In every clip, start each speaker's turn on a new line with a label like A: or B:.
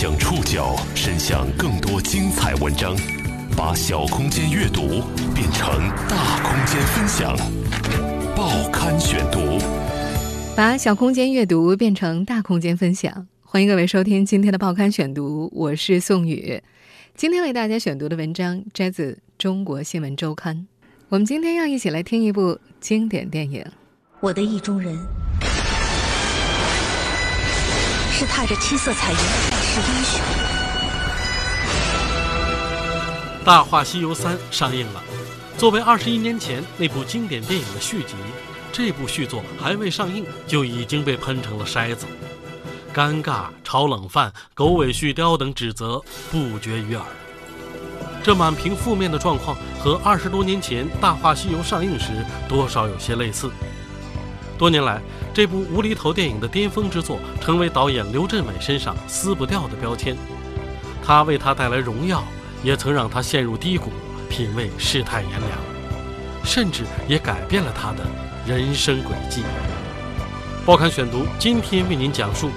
A: 将触角伸向更多精彩文章，把小空间阅读变成大空间分享。报刊选读，
B: 把小空间阅读变成大空间分享。欢迎各位收听今天的报刊选读，我是宋宇。今天为大家选读的文章摘自《中国新闻周刊》。我们今天要一起来听一部经典电影《
C: 我的意中人》。是踏着七色彩云的盖世英雄。
D: 《大话西游三》上映了，作为二十一年前那部经典电影的续集，这部续作还未上映就已经被喷成了筛子，尴尬、炒冷饭、狗尾续貂等指责不绝于耳。这满屏负面的状况和二十多年前《大话西游》上映时多少有些类似。多年来，这部无厘头电影的巅峰之作，成为导演刘镇伟身上撕不掉的标签。他为他带来荣耀，也曾让他陷入低谷，品味世态炎凉，甚至也改变了他的人生轨迹。报刊选读今天为您讲述《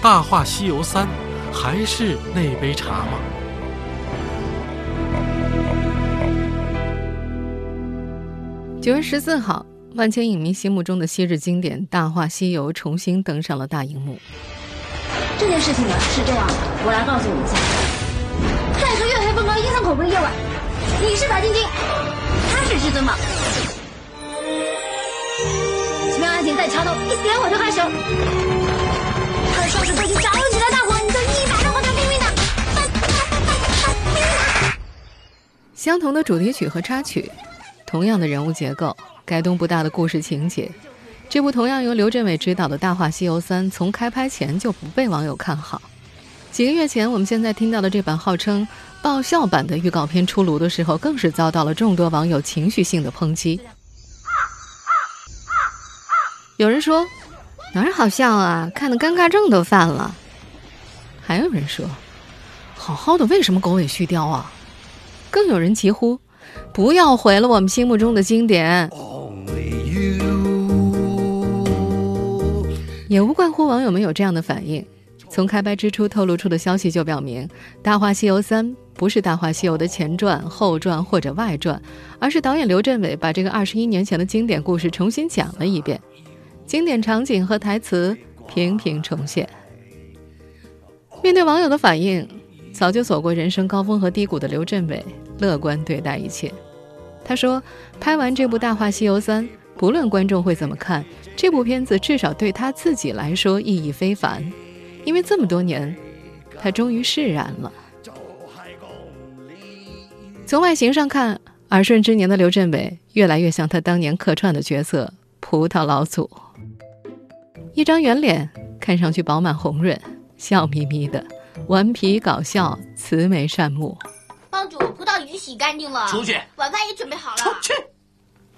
D: 大话西游三》，还是那杯茶吗？
B: 九月十四号。万千影迷心目中的昔日经典《大话西游》重新登上了大荧幕。
E: 这件事情呢是这样的，我来告诉你一下，在一个月黑风高、阴森恐怖的夜晚，你是白晶晶，他是至尊宝。奇妙爱情在桥头，一点我就害羞。他的双手都已经着起了大火，你就一把让我掉命运的。
B: 相同的主题曲和插曲，同样的人物结构。改动不大的故事情节，这部同样由刘镇伟执导的《大话西游三》从开拍前就不被网友看好。几个月前，我们现在听到的这版号称爆笑版的预告片出炉的时候，更是遭到了众多网友情绪性的抨击。有人说哪儿好笑啊，看的尴尬症都犯了。还有人说好好的为什么狗尾续貂啊？更有人疾呼不要毁了我们心目中的经典。也无怪乎网友们有这样的反应。从开拍之初透露出的消息就表明，《大话西游三》不是《大话西游》的前传、后传或者外传，而是导演刘镇伟把这个二十一年前的经典故事重新讲了一遍，经典场景和台词频频重现。面对网友的反应，早就走过人生高峰和低谷的刘镇伟乐观对待一切。他说：“拍完这部《大话西游三》。”不论观众会怎么看这部片子，至少对他自己来说意义非凡，因为这么多年，他终于释然了。从外形上看，耳顺之年的刘镇伟越来越像他当年客串的角色——葡萄老祖。一张圆脸，看上去饱满红润，笑眯眯的，顽皮搞笑，慈眉善目。
F: 帮主，葡萄已经洗干净了，
G: 出去。
F: 晚饭也准备好了，
G: 出去。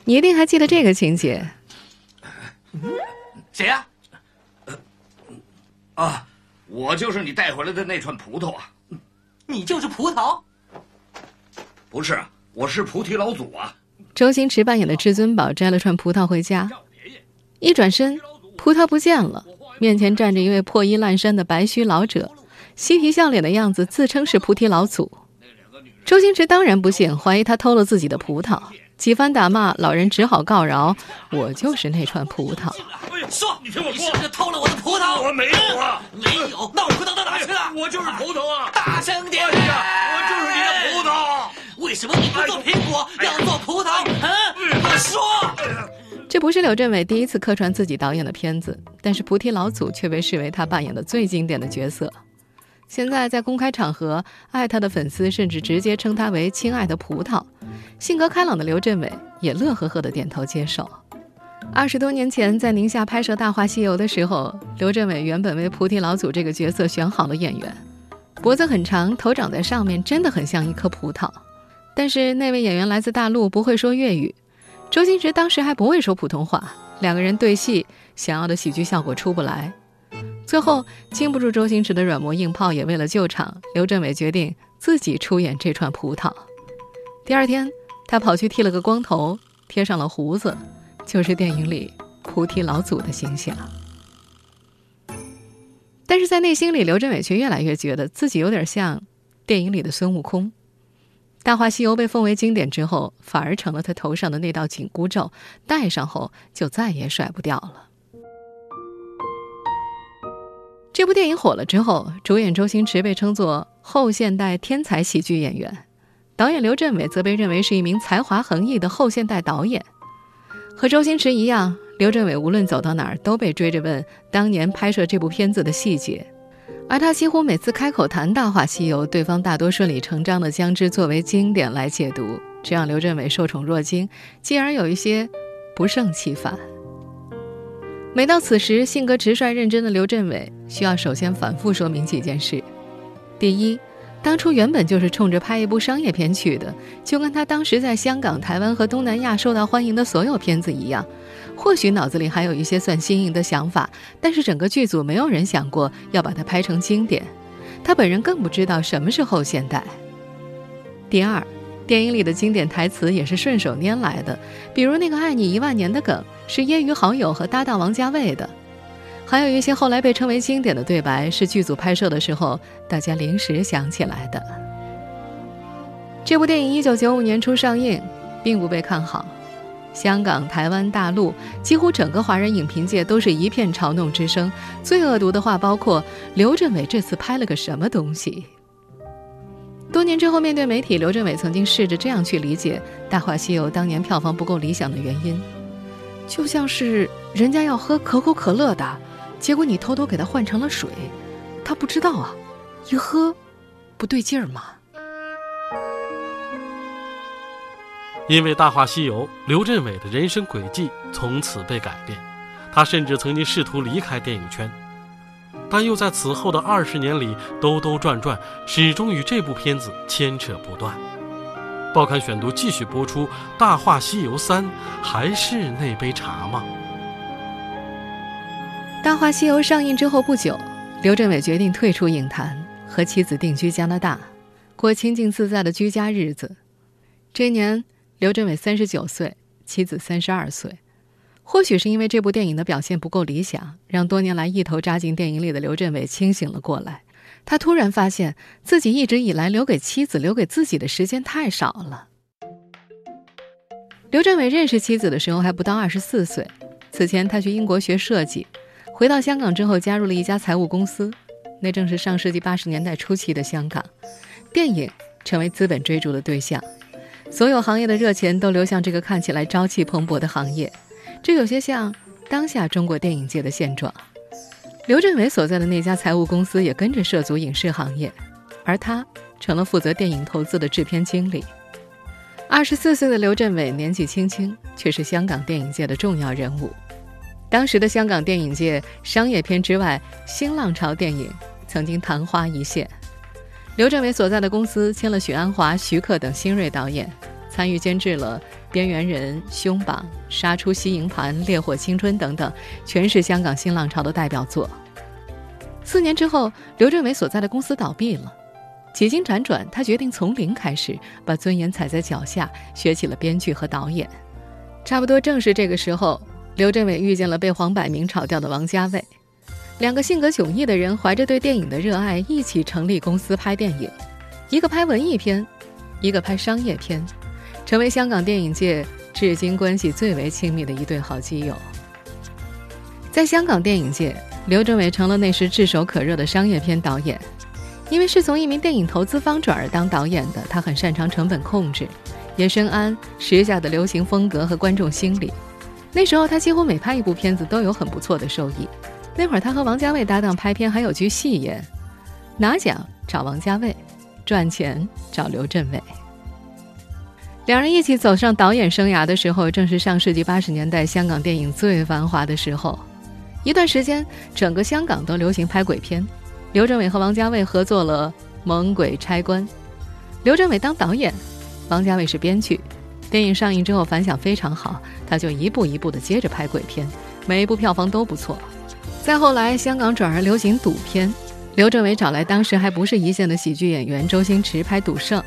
B: 你一定还记得这个情节？
G: 谁呀？啊，我就是你带回来的那串葡萄啊！
H: 你就是葡萄？
G: 不是，我是菩提老祖啊！
B: 周星驰扮演的至尊宝摘了串葡萄回家，一转身，葡萄不见了，面前站着一位破衣烂衫的白须老者，嬉皮笑脸的样子，自称是菩提老祖。周星驰当然不信，怀疑他偷了自己的葡萄。几番打骂，老人只好告饶：“我就是那串葡萄。”
G: 说，你听我说，
H: 你是不是偷了我的葡萄？
G: 我没有啊，
H: 没有，那我葡萄到哪去了？
G: 我就是葡萄啊！
H: 大声点！
G: 哎呀，我就是你的葡萄。
H: 为什么你不做苹果，要做葡萄？嗯，我说。
B: 这不是柳镇伟第一次客串自己导演的片子，但是菩提老祖却被视为他扮演的最经典的角色。现在在公开场合，爱他的粉丝甚至直接称他为“亲爱的葡萄”。性格开朗的刘镇伟也乐呵呵地点头接受。二十多年前，在宁夏拍摄《大话西游》的时候，刘镇伟原本为菩提老祖这个角色选好了演员，脖子很长，头长在上面，真的很像一颗葡萄。但是那位演员来自大陆，不会说粤语，周星驰当时还不会说普通话，两个人对戏，想要的喜剧效果出不来。最后，经不住周星驰的软磨硬泡，也为了救场，刘镇伟决定自己出演这串葡萄。第二天，他跑去剃了个光头，贴上了胡子，就是电影里菩提老祖的形象。《但是在内心里，刘镇伟却越来越觉得自己有点像电影里的孙悟空。《大话西游》被奉为经典之后，反而成了他头上的那道紧箍咒，戴上后就再也甩不掉了。这部电影火了之后，主演周星驰被称作后现代天才喜剧演员，导演刘镇伟则被认为是一名才华横溢的后现代导演。和周星驰一样，刘镇伟无论走到哪儿都被追着问当年拍摄这部片子的细节，而他几乎每次开口谈《大话西游》，对方大多顺理成章地将之作为经典来解读，这让刘镇伟受宠若惊，继而有一些不胜其烦。每到此时，性格直率认真的刘镇伟需要首先反复说明几件事：第一，当初原本就是冲着拍一部商业片去的，就跟他当时在香港、台湾和东南亚受到欢迎的所有片子一样，或许脑子里还有一些算新颖的想法，但是整个剧组没有人想过要把它拍成经典，他本人更不知道什么是后现代。第二。电影里的经典台词也是顺手拈来的，比如那个“爱你一万年”的梗是业余好友和搭档王家卫的，还有一些后来被称为经典的对白是剧组拍摄的时候大家临时想起来的。这部电影一九九五年初上映，并不被看好，香港、台湾、大陆几乎整个华人影评界都是一片嘲弄之声，最恶毒的话包括刘镇伟这次拍了个什么东西。多年之后，面对媒体，刘镇伟曾经试着这样去理解《大话西游》当年票房不够理想的原因，就像是人家要喝可口可乐的，结果你偷偷给他换成了水，他不知道啊，一喝不对劲儿嘛。
D: 因为《大话西游》，刘镇伟的人生轨迹从此被改变，他甚至曾经试图离开电影圈。但又在此后的二十年里兜兜转转，始终与这部片子牵扯不断。报刊选读继续播出《大话西游三》，还是那杯茶吗？
B: 《大话西游》上映之后不久，刘镇伟决定退出影坛，和妻子定居加拿大，过清静自在的居家日子。这年，刘镇伟三十九岁，妻子三十二岁。或许是因为这部电影的表现不够理想，让多年来一头扎进电影里的刘镇伟清醒了过来。他突然发现自己一直以来留给妻子、留给自己的时间太少了。刘镇伟认识妻子的时候还不到二十四岁，此前他去英国学设计，回到香港之后加入了一家财务公司。那正是上世纪八十年代初期的香港，电影成为资本追逐的对象，所有行业的热钱都流向这个看起来朝气蓬勃的行业。这有些像当下中国电影界的现状。刘镇伟所在的那家财务公司也跟着涉足影视行业，而他成了负责电影投资的制片经理。二十四岁的刘镇伟年纪轻轻，却是香港电影界的重要人物。当时的香港电影界，商业片之外，新浪潮电影曾经昙花一现。刘镇伟所在的公司签了许鞍华、徐克等新锐导演，参与监制了。边缘人、凶榜、杀出西营盘、烈火青春等等，全是香港新浪潮的代表作。四年之后，刘镇伟所在的公司倒闭了，几经辗转，他决定从零开始，把尊严踩在脚下，学起了编剧和导演。差不多正是这个时候，刘镇伟遇见了被黄百鸣炒掉的王家卫，两个性格迥异的人，怀着对电影的热爱，一起成立公司拍电影，一个拍文艺片，一个拍商业片。成为香港电影界至今关系最为亲密的一对好基友。在香港电影界，刘镇伟成了那时炙手可热的商业片导演。因为是从一名电影投资方转而当导演的，他很擅长成本控制，也深谙时下的流行风格和观众心理。那时候他几乎每拍一部片子都有很不错的收益。那会儿他和王家卫搭档拍片还有句戏言：“拿奖找王家卫，赚钱找刘镇伟。”两人一起走上导演生涯的时候，正是上世纪八十年代香港电影最繁华的时候。一段时间，整个香港都流行拍鬼片。刘镇伟和王家卫合作了《猛鬼差关》，刘镇伟当导演，王家卫是编剧。电影上映之后反响非常好，他就一步一步的接着拍鬼片，每一部票房都不错。再后来，香港转而流行赌片，刘镇伟找来当时还不是一线的喜剧演员周星驰拍《赌圣》。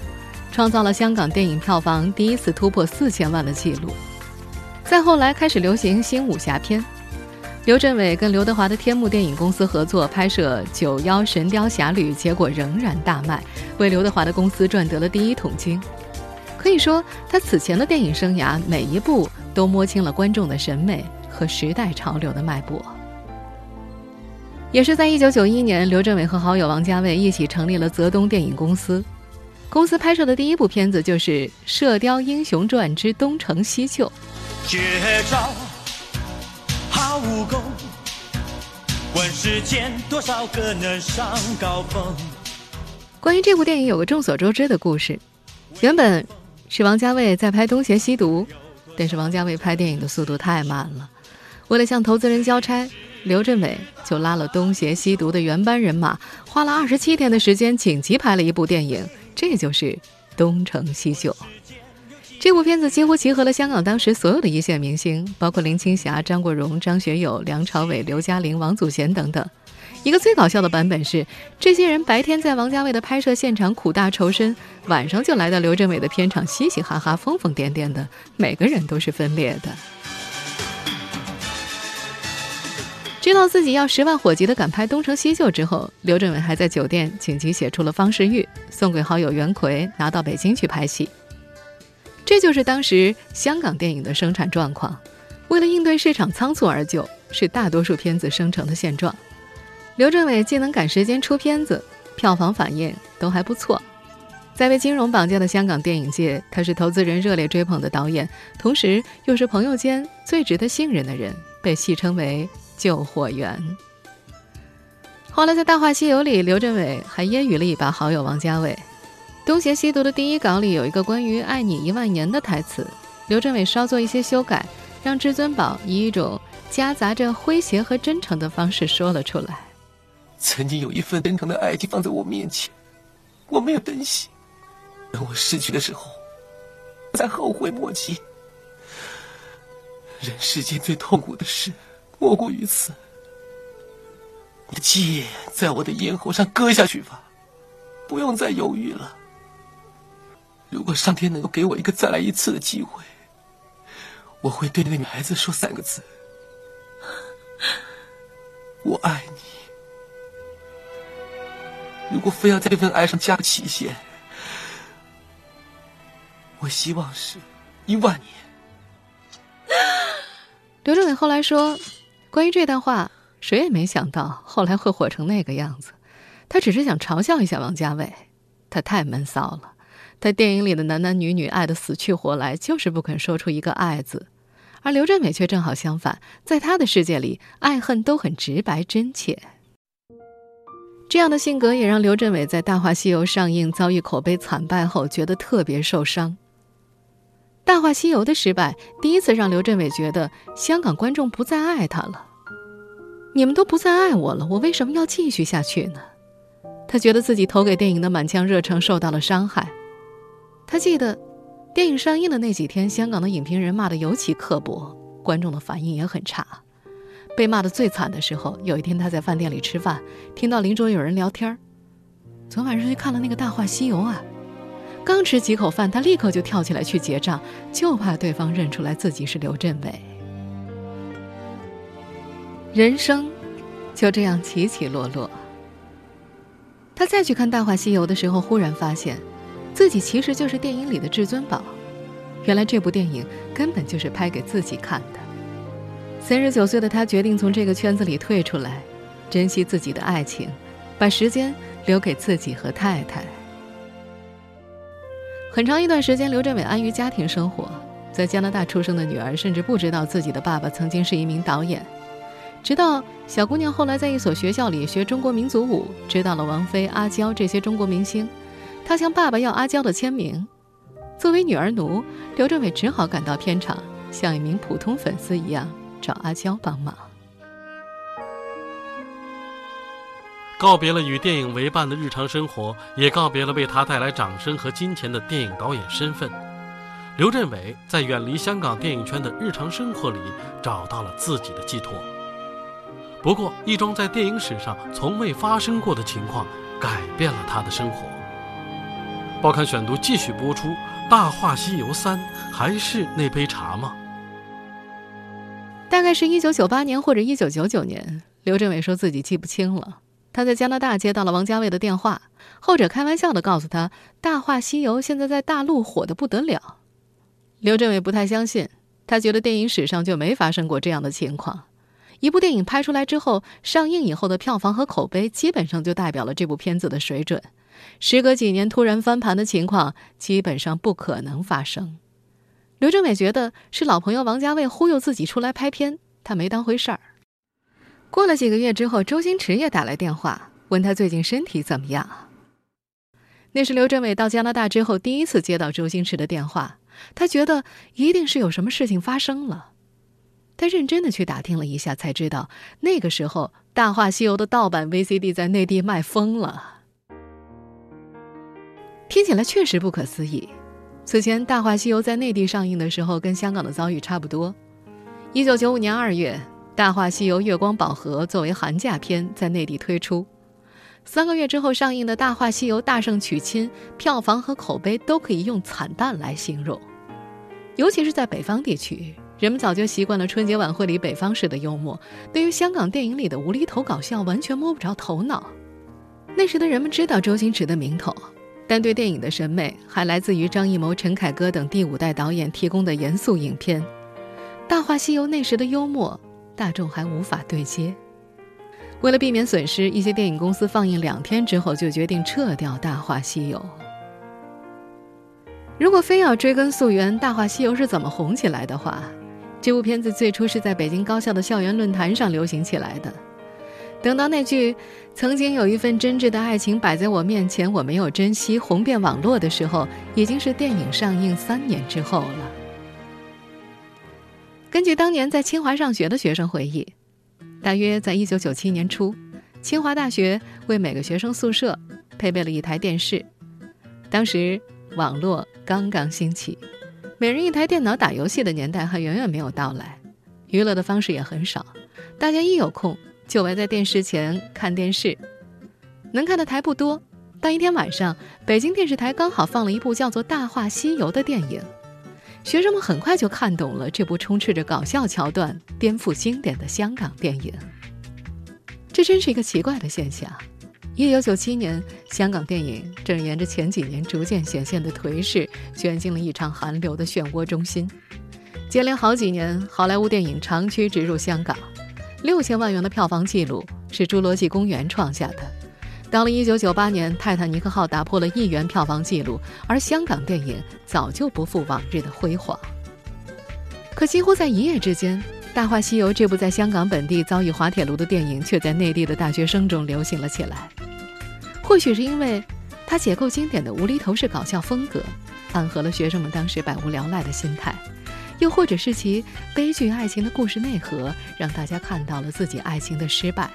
B: 创造了香港电影票房第一次突破四千万的记录。再后来开始流行新武侠片，刘镇伟跟刘德华的天幕电影公司合作拍摄《九妖神雕侠侣》，结果仍然大卖，为刘德华的公司赚得了第一桶金。可以说，他此前的电影生涯每一步都摸清了观众的审美和时代潮流的脉搏。也是在1991年，刘镇伟和好友王家卫一起成立了泽东电影公司。公司拍摄的第一部片子就是《射雕英雄传之东成西就》。绝招。好武功，问世间多少个能上高峰？关于这部电影，有个众所周知的故事。原本是王家卫在拍《东邪西毒》，但是王家卫拍电影的速度太慢了。为了向投资人交差，刘镇伟就拉了《东邪西毒》的原班人马，花了二十七天的时间，紧急拍了一部电影，这就是《东成西就》。这部片子几乎集合了香港当时所有的一线明星，包括林青霞、张国荣、张学友、梁朝伟、刘嘉玲、王祖贤等等。一个最搞笑的版本是，这些人白天在王家卫的拍摄现场苦大仇深，晚上就来到刘镇伟的片场嘻嘻哈哈、疯疯癫癫的，每个人都是分裂的。知道自己要十万火急的赶拍《东成西就》之后，刘镇伟还在酒店紧急写出了方世玉，送给好友袁奎，拿到北京去拍戏。这就是当时香港电影的生产状况，为了应对市场仓促而就，是大多数片子生成的现状。刘镇伟既能赶时间出片子，票房反应都还不错。在被金融绑架的香港电影界，他是投资人热烈追捧的导演，同时又是朋友间最值得信任的人，被戏称为“救火员”。后来在《大话西游》里，刘镇伟还揶揄了一把好友王家卫。《东邪西毒》的第一稿里有一个关于“爱你一万年”的台词，刘镇伟稍做一些修改，让至尊宝以一种夹杂着诙谐和真诚的方式说了出来：“
I: 曾经有一份真诚的爱情放在我面前，我没有珍惜，等我失去的时候，我才后悔莫及。人世间最痛苦的事，莫过于此。你的剑在我的咽喉上割下去吧，不用再犹豫了。”如果上天能够给我一个再来一次的机会，我会对那个女孩子说三个字：“我爱你。”如果非要在这份爱上加个期限，我希望是一万年。
B: 刘镇伟后来说：“关于这段话，谁也没想到后来会火成那个样子。他只是想嘲笑一下王家卫，他太闷骚了。”他电影里的男男女女爱得死去活来，就是不肯说出一个“爱”字，而刘镇伟却正好相反，在他的世界里，爱恨都很直白真切。这样的性格也让刘镇伟在《大话西游》上映遭遇口碑惨败后，觉得特别受伤。《大话西游》的失败，第一次让刘镇伟觉得香港观众不再爱他了。你们都不再爱我了，我为什么要继续下去呢？他觉得自己投给电影的满腔热诚受到了伤害。他记得，电影上映的那几天，香港的影评人骂得尤其刻薄，观众的反应也很差。被骂得最惨的时候，有一天他在饭店里吃饭，听到邻桌有人聊天儿：“昨晚上去看了那个《大话西游》啊。”刚吃几口饭，他立刻就跳起来去结账，就怕对方认出来自己是刘镇伟。人生就这样起起落落。他再去看《大话西游》的时候，忽然发现。自己其实就是电影里的至尊宝，原来这部电影根本就是拍给自己看的。三十九岁的他决定从这个圈子里退出来，珍惜自己的爱情，把时间留给自己和太太。很长一段时间，刘镇伟安于家庭生活，在加拿大出生的女儿甚至不知道自己的爸爸曾经是一名导演。直到小姑娘后来在一所学校里学中国民族舞，知道了王菲、阿娇这些中国明星。她向爸爸要阿娇的签名，作为女儿奴，刘镇伟只好赶到片场，像一名普通粉丝一样找阿娇帮忙。
D: 告别了与电影为伴的日常生活，也告别了为他带来掌声和金钱的电影导演身份。刘镇伟在远离香港电影圈的日常生活里找到了自己的寄托。不过，一桩在电影史上从未发生过的情况，改变了他的生活。报刊选读继续播出，《大话西游三》还是那杯茶吗？
B: 《大概是一九九八年或者一九九九年，刘镇伟说自己记不清了。他在加拿大接到了王家卫的电话，后者开玩笑的告诉他，《大话西游》现在在大陆火的不得了。刘镇伟不太相信，他觉得电影史上就没发生过这样的情况。一部电影拍出来之后，上映以后的票房和口碑基本上就代表了这部片子的水准。时隔几年突然翻盘的情况，基本上不可能发生。刘镇伟觉得是老朋友王家卫忽悠自己出来拍片，他没当回事儿。过了几个月之后，周星驰也打来电话，问他最近身体怎么样。那是刘镇伟到加拿大之后第一次接到周星驰的电话，他觉得一定是有什么事情发生了。他认真的去打听了一下，才知道那个时候《大话西游》的盗版 VCD 在内地卖疯了。听起来确实不可思议。此前，《大话西游》在内地上映的时候，跟香港的遭遇差不多。一九九五年二月，《大话西游月光宝盒》作为寒假片在内地推出。三个月之后上映的《大话西游大圣娶亲》，票房和口碑都可以用惨淡来形容。尤其是在北方地区，人们早就习惯了春节晚会里北方式的幽默，对于香港电影里的无厘头搞笑完全摸不着头脑。那时的人们知道周星驰的名头。但对电影的审美还来自于张艺谋、陈凯歌等第五代导演提供的严肃影片，《大话西游》那时的幽默，大众还无法对接。为了避免损失，一些电影公司放映两天之后就决定撤掉《大话西游》。如果非要追根溯源，《大话西游》是怎么红起来的话，这部片子最初是在北京高校的校园论坛上流行起来的。等到那句“曾经有一份真挚的爱情摆在我面前，我没有珍惜”红遍网络的时候，已经是电影上映三年之后了。根据当年在清华上学的学生回忆，大约在一九九七年初，清华大学为每个学生宿舍配备了一台电视。当时网络刚刚兴起，每人一台电脑打游戏的年代还远远没有到来，娱乐的方式也很少，大家一有空。就围在电视前看电视，能看的台不多。但一天晚上，北京电视台刚好放了一部叫做《大话西游》的电影，学生们很快就看懂了这部充斥着搞笑桥段、颠覆经典的香港电影。这真是一个奇怪的现象。一九九七年，香港电影正沿着前几年逐渐显现的颓势，卷进了一场寒流的漩涡中心。接连好几年，好莱坞电影长驱直入香港。六千万元的票房纪录是《侏罗纪公园》创下的。到了1998年，《泰坦尼克号》打破了亿元票房纪录，而香港电影早就不复往日的辉煌。可几乎在一夜之间，《大话西游》这部在香港本地遭遇滑铁卢的电影，却在内地的大学生中流行了起来。或许是因为它解构经典的无厘头式搞笑风格，暗合了学生们当时百无聊赖的心态。又或者是其悲剧爱情的故事内核，让大家看到了自己爱情的失败。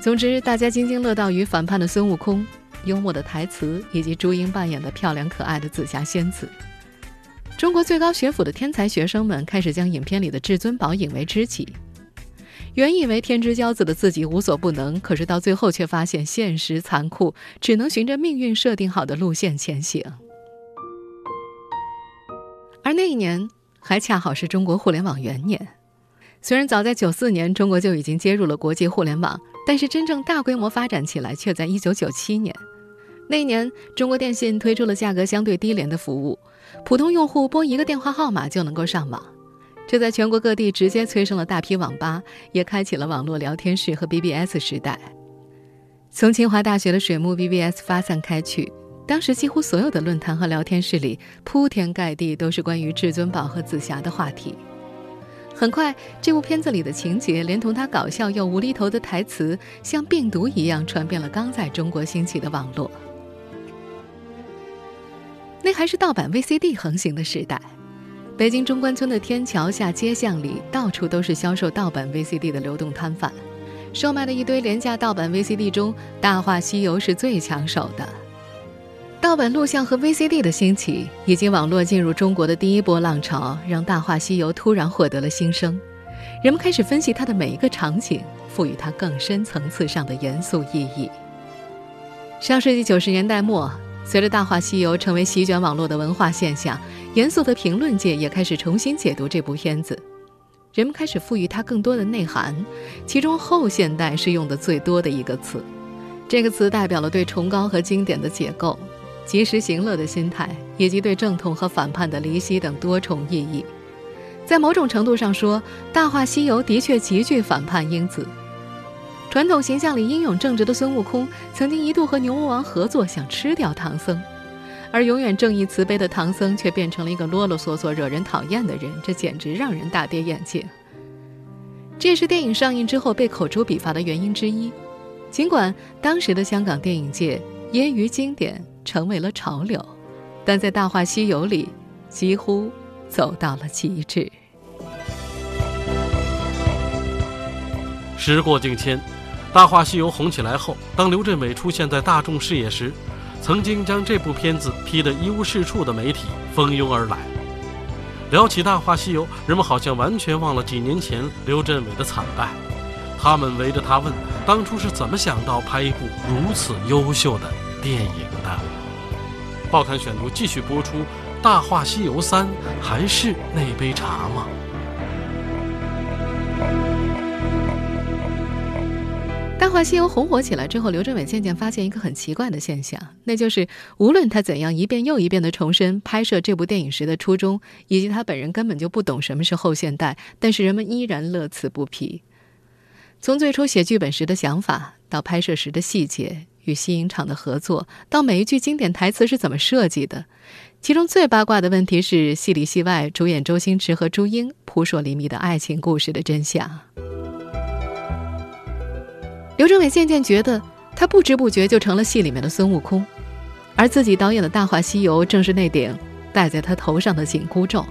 B: 总之，大家津津乐道于反叛的孙悟空、幽默的台词以及朱茵扮演的漂亮可爱的紫霞仙子。中国最高学府的天才学生们开始将影片里的至尊宝引为知己。原以为天之骄子的自己无所不能，可是到最后却发现现实残酷，只能循着命运设定好的路线前行。而那一年还恰好是中国互联网元年。虽然早在九四年，中国就已经接入了国际互联网，但是真正大规模发展起来却在一九九七年。那一年，中国电信推出了价格相对低廉的服务，普通用户拨一个电话号码就能够上网。这在全国各地直接催生了大批网吧，也开启了网络聊天室和 BBS 时代。从清华大学的水木 BBS 发散开去。当时几乎所有的论坛和聊天室里，铺天盖地都是关于至尊宝和紫霞的话题。很快，这部片子里的情节，连同他搞笑又无厘头的台词，像病毒一样传遍了刚在中国兴起的网络。那还是盗版 VCD 横行的时代，北京中关村的天桥下街巷里，到处都是销售盗版 VCD 的流动摊贩，售卖的一堆廉价盗版 VCD 中，《大话西游》是最抢手的。盗版录像和 VCD 的兴起，以及网络进入中国的第一波浪潮，让《大话西游》突然获得了新生。人们开始分析它的每一个场景，赋予它更深层次上的严肃意义。上世纪九十年代末，随着《大话西游》成为席卷网络的文化现象，严肃的评论界也开始重新解读这部片子。人们开始赋予它更多的内涵，其中“后现代”是用的最多的一个词。这个词代表了对崇高和经典的解构、及时行乐的心态，以及对正统和反叛的离析等多重意义。在某种程度上说，《大话西游》的确极具反叛因子。传统形象里英勇正直的孙悟空，曾经一度和牛魔王合作，想吃掉唐僧。而永远正义慈悲的唐僧却变成了一个啰啰嗦嗦、惹人讨厌的人，这简直让人大跌眼镜。这也是电影上映之后被口诛笔伐的原因之一。尽管当时的香港电影界揶揄经典成为了潮流，但在《大话西游》里几乎走到了极致。
D: 时过境迁，《大话西游》红起来后，当刘镇伟出现在大众视野时，曾经将这部片子批得一无是处的媒体蜂拥而来。聊起《大话西游》，人们好像完全忘了几年前刘镇伟的惨败。他们围着他问：“当初是怎么想到拍一部如此优秀的电影的？”报刊选读继续播出，《大话西游三》还是那杯茶吗？
B: 《大话西游》红火起来之后，刘镇伟渐渐发现一个很奇怪的现象，那就是无论他怎样一遍又一遍的重申拍摄这部电影时的初衷，以及他本人根本就不懂什么是后现代，但是人们依然乐此不疲。从最初写剧本时的想法，到拍摄时的细节与西影厂的合作，到每一句经典台词是怎么设计的，其中最八卦的问题是戏里戏外主演周星驰和朱茵扑朔迷离的爱情故事的真相。刘镇伟渐渐觉得，他不知不觉就成了戏里面的孙悟空，而自己导演的《大话西游》正是那顶戴在他头上的紧箍咒。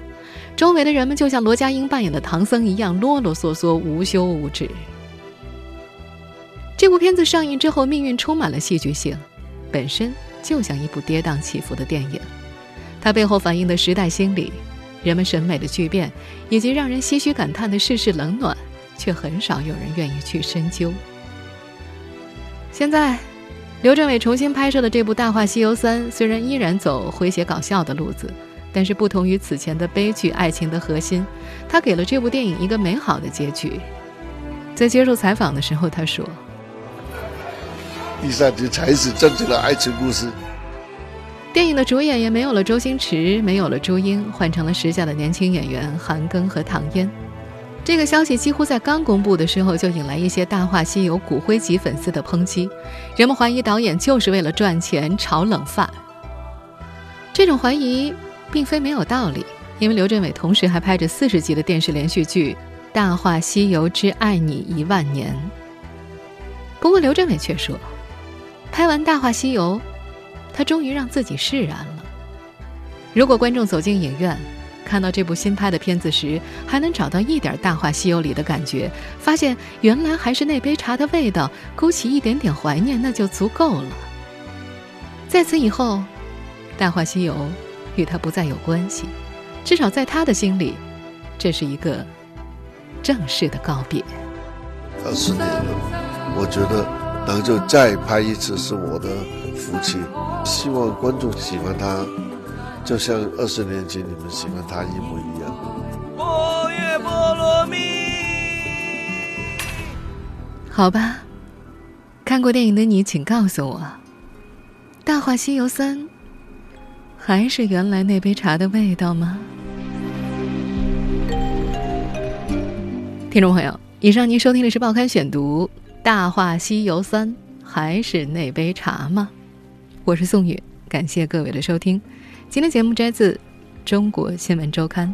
B: 周围的人们就像罗家英扮演的唐僧一样啰啰嗦嗦、无休无止。这部片子上映之后，命运充满了戏剧性，本身就像一部跌宕起伏的电影。它背后反映的时代心理、人们审美的巨变，以及让人唏嘘感叹的世事冷暖，却很少有人愿意去深究。现在，刘镇伟重新拍摄的这部《大话西游三》，虽然依然走诙谐搞笑的路子，但是不同于此前的悲剧爱情的核心，他给了这部电影一个美好的结局。在接受采访的时候，他说：“
J: 第三集才是真正的爱情故事。”
B: 电影的主演也没有了周星驰，没有了朱茵，换成了时下的年轻演员韩庚和唐嫣。这个消息几乎在刚公布的时候就引来一些《大话西游》骨灰级粉丝的抨击，人们怀疑导演就是为了赚钱炒冷饭。这种怀疑并非没有道理，因为刘镇伟同时还拍着四十集的电视连续剧《大话西游之爱你一万年》。不过刘镇伟却说，拍完《大话西游》，他终于让自己释然了。如果观众走进影院，看到这部新拍的片子时，还能找到一点《大话西游》里的感觉，发现原来还是那杯茶的味道，勾起一点点怀念，那就足够了。在此以后，《大话西游》与他不再有关系，至少在他的心里，这是一个正式的告别。
J: 二十年了，我觉得能就再拍一次是我的福气，希望观众喜欢他。就像二十年前你们喜欢他一模一样。
B: 好吧，看过电影的你，请告诉我，《大话西游三》还是原来那杯茶的味道吗？听众朋友，以上您收听的是《报刊选读》，《大话西游三》还是那杯茶吗？我是宋宇，感谢各位的收听。今天节目摘自《中国新闻周刊》，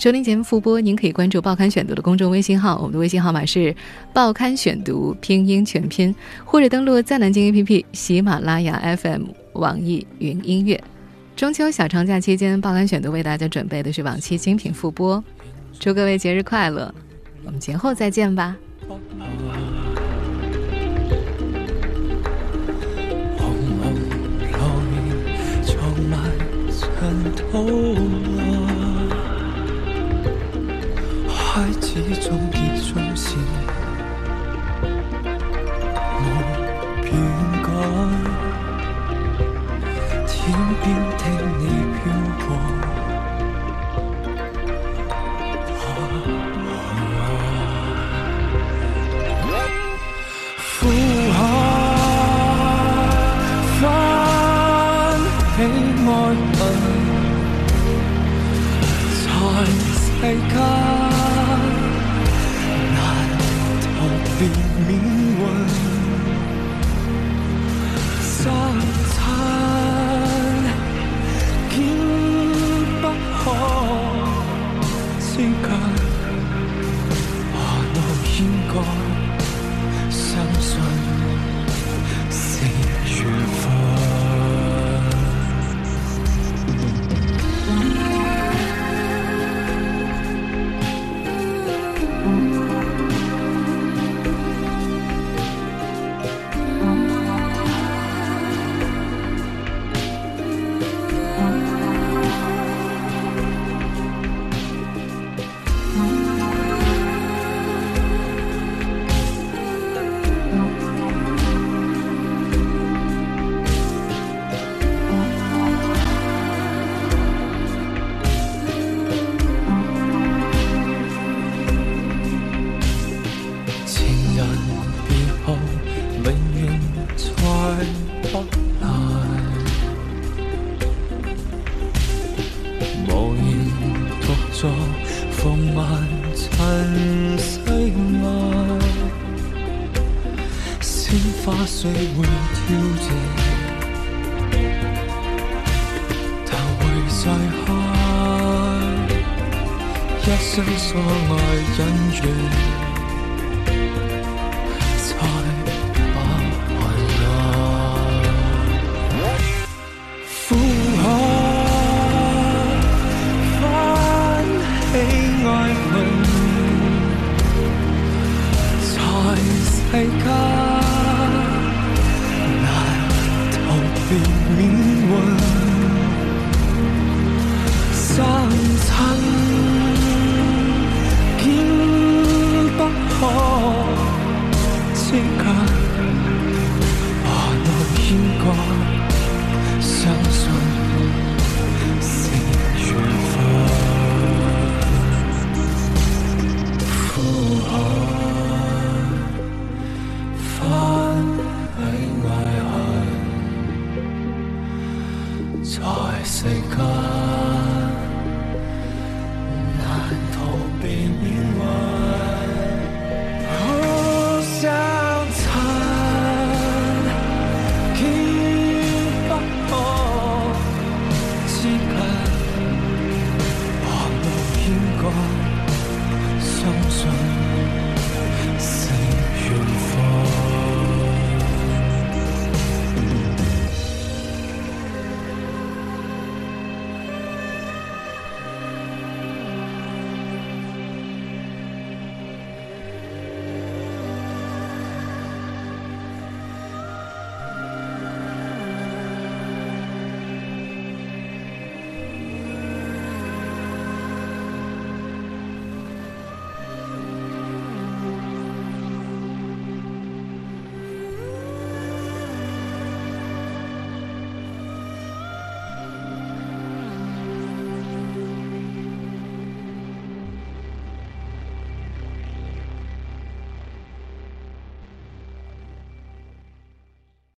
B: 收听节目复播，您可以关注《报刊选读》的公众微信号，我们的微信号码是《报刊选读》拼音全拼，或者登录在南京 APP、喜马拉雅 FM、网易云音乐。中秋小长假期间，《报刊选读》为大家准备的是往期精品复播，祝各位节日快乐！我们节后再见吧。透
K: 命运，相衬，竟不可接近，无奈偏觉。我相信。